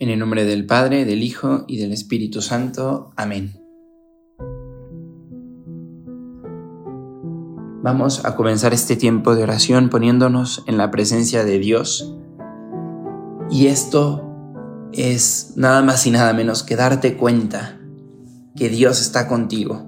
En el nombre del Padre, del Hijo y del Espíritu Santo. Amén. Vamos a comenzar este tiempo de oración poniéndonos en la presencia de Dios. Y esto es nada más y nada menos que darte cuenta que Dios está contigo.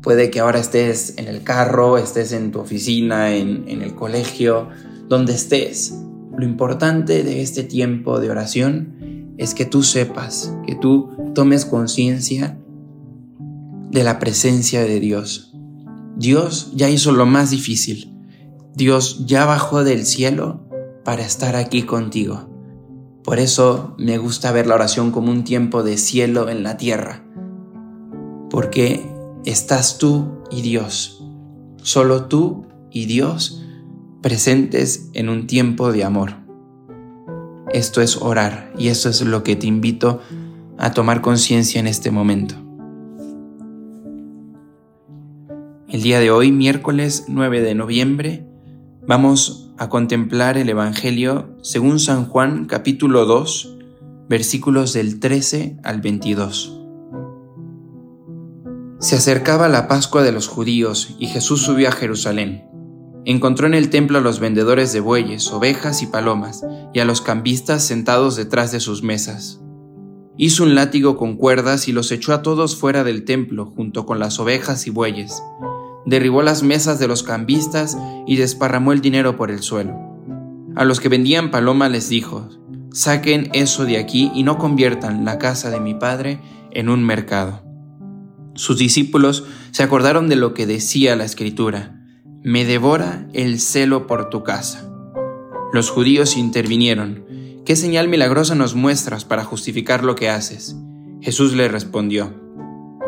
Puede que ahora estés en el carro, estés en tu oficina, en, en el colegio, donde estés lo importante de este tiempo de oración es que tú sepas, que tú tomes conciencia de la presencia de Dios. Dios ya hizo lo más difícil. Dios ya bajó del cielo para estar aquí contigo. Por eso me gusta ver la oración como un tiempo de cielo en la tierra. Porque estás tú y Dios. Solo tú y Dios presentes en un tiempo de amor. Esto es orar y eso es lo que te invito a tomar conciencia en este momento. El día de hoy, miércoles 9 de noviembre, vamos a contemplar el Evangelio según San Juan capítulo 2, versículos del 13 al 22. Se acercaba la Pascua de los judíos y Jesús subió a Jerusalén. Encontró en el templo a los vendedores de bueyes, ovejas y palomas, y a los cambistas sentados detrás de sus mesas. Hizo un látigo con cuerdas y los echó a todos fuera del templo, junto con las ovejas y bueyes. Derribó las mesas de los cambistas y desparramó el dinero por el suelo. A los que vendían paloma les dijo, saquen eso de aquí y no conviertan la casa de mi padre en un mercado. Sus discípulos se acordaron de lo que decía la escritura me devora el celo por tu casa. Los judíos intervinieron, ¿qué señal milagrosa nos muestras para justificar lo que haces? Jesús le respondió,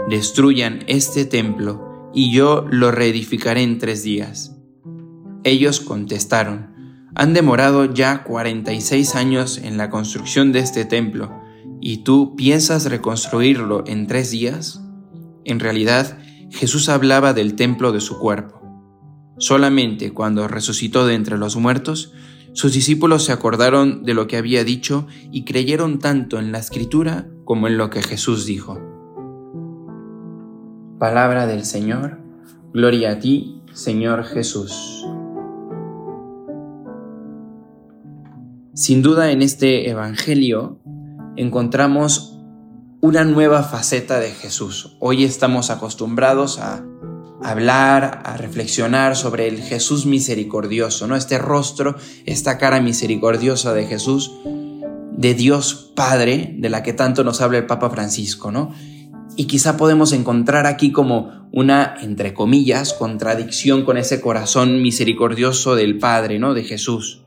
destruyan este templo y yo lo reedificaré en tres días. Ellos contestaron, han demorado ya 46 años en la construcción de este templo, ¿y tú piensas reconstruirlo en tres días? En realidad, Jesús hablaba del templo de su cuerpo. Solamente cuando resucitó de entre los muertos, sus discípulos se acordaron de lo que había dicho y creyeron tanto en la escritura como en lo que Jesús dijo. Palabra del Señor, gloria a ti, Señor Jesús. Sin duda en este Evangelio encontramos una nueva faceta de Jesús. Hoy estamos acostumbrados a hablar, a reflexionar sobre el Jesús misericordioso, ¿no? Este rostro, esta cara misericordiosa de Jesús, de Dios Padre, de la que tanto nos habla el Papa Francisco, ¿no? Y quizá podemos encontrar aquí como una, entre comillas, contradicción con ese corazón misericordioso del Padre, ¿no? De Jesús.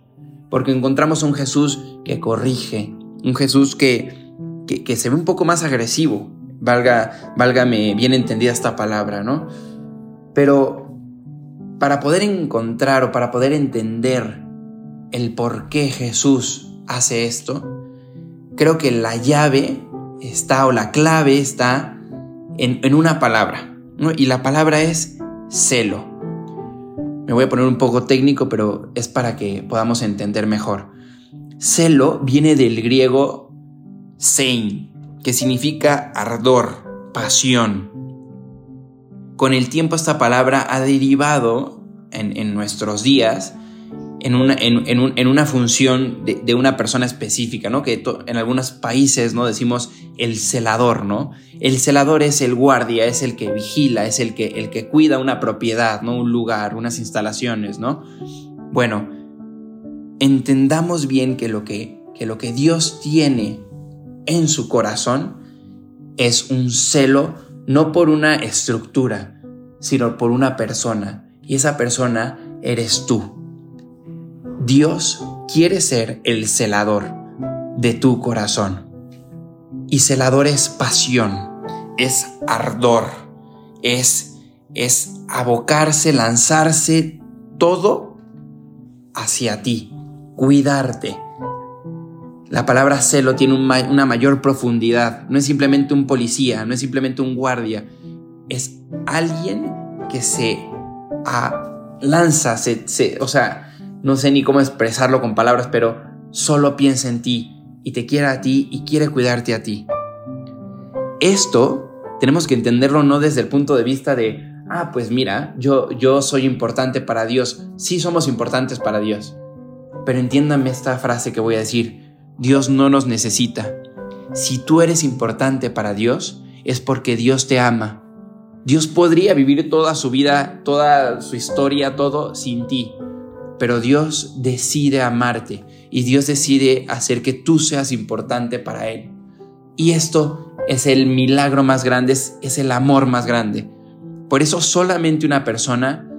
Porque encontramos un Jesús que corrige, un Jesús que, que, se ve un poco más agresivo, valga, válgame bien entendida esta palabra, ¿no? Pero para poder encontrar o para poder entender el por qué Jesús hace esto, creo que la llave está o la clave está en, una palabra. Y la palabra es celo. Me voy a poner un poco técnico, pero es para que podamos entender mejor. Celo viene del griego sein, que significa ardor, pasión, con el tiempo esta palabra ha derivado en, nuestros días en una, en, una función de, una persona específica, ¿no? Que en algunos países, ¿no? Decimos el celador, ¿no? El celador es el guardia, es el que vigila, es el que, el que cuida una propiedad, ¿no? Un lugar, unas instalaciones, ¿no? Bueno, entendamos bien que lo que, que lo que Dios tiene en su corazón es un celo no por una estructura, sino por una persona. Y esa persona eres tú. Dios quiere ser el celador. de tu corazón. Y celador es pasión, es ardor, es, es abocarse, lanzarse todo hacia ti, cuidarte. La palabra celo tiene una mayor profundidad. No es simplemente un policía, no es simplemente un guardia. Es alguien que se lanza, se, o sea, no sé ni cómo expresarlo con palabras, pero solo piensa en ti y te quiere a ti y quiere cuidarte a ti. Esto tenemos que entenderlo no desde el punto de vista de, ah, pues mira, yo, yo soy importante para Dios. Sí somos importantes para Dios. Pero entiéndame esta frase que voy a decir. Dios no nos necesita. Si tú eres importante para Dios, es porque Dios te ama. Dios podría vivir toda su vida, toda su historia, todo sin ti. Pero Dios decide amarte y Dios decide hacer que tú seas importante para Él. Y esto es el milagro más grande, es, el amor más grande. Por eso solamente una persona,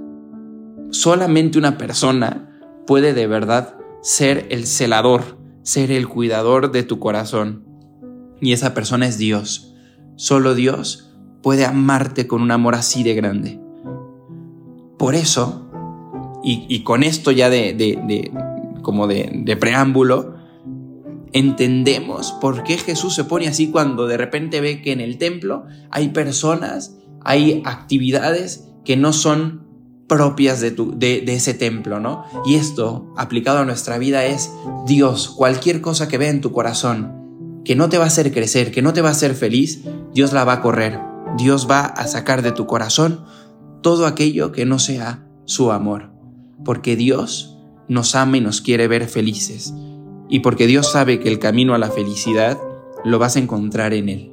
solamente una persona puede de verdad ser el celador, ser el cuidador de tu corazón. Y esa persona es Dios. Solo Dios puede amarte con un amor así de grande. Por eso, y, con esto ya de, de como de preámbulo, entendemos por qué Jesús se pone así cuando de repente ve que en el templo hay personas, hay actividades que no son propias de, tu, de, ese templo, ¿no? Y esto, aplicado a nuestra vida, es Dios, cualquier cosa que vea en tu corazón, que no te va a hacer crecer, que no te va a hacer feliz, Dios la va a correr. Dios va a sacar de tu corazón todo aquello que no sea su amor, porque Dios nos ama y nos quiere ver felices y porque Dios sabe que el camino a la felicidad lo vas a encontrar en Él.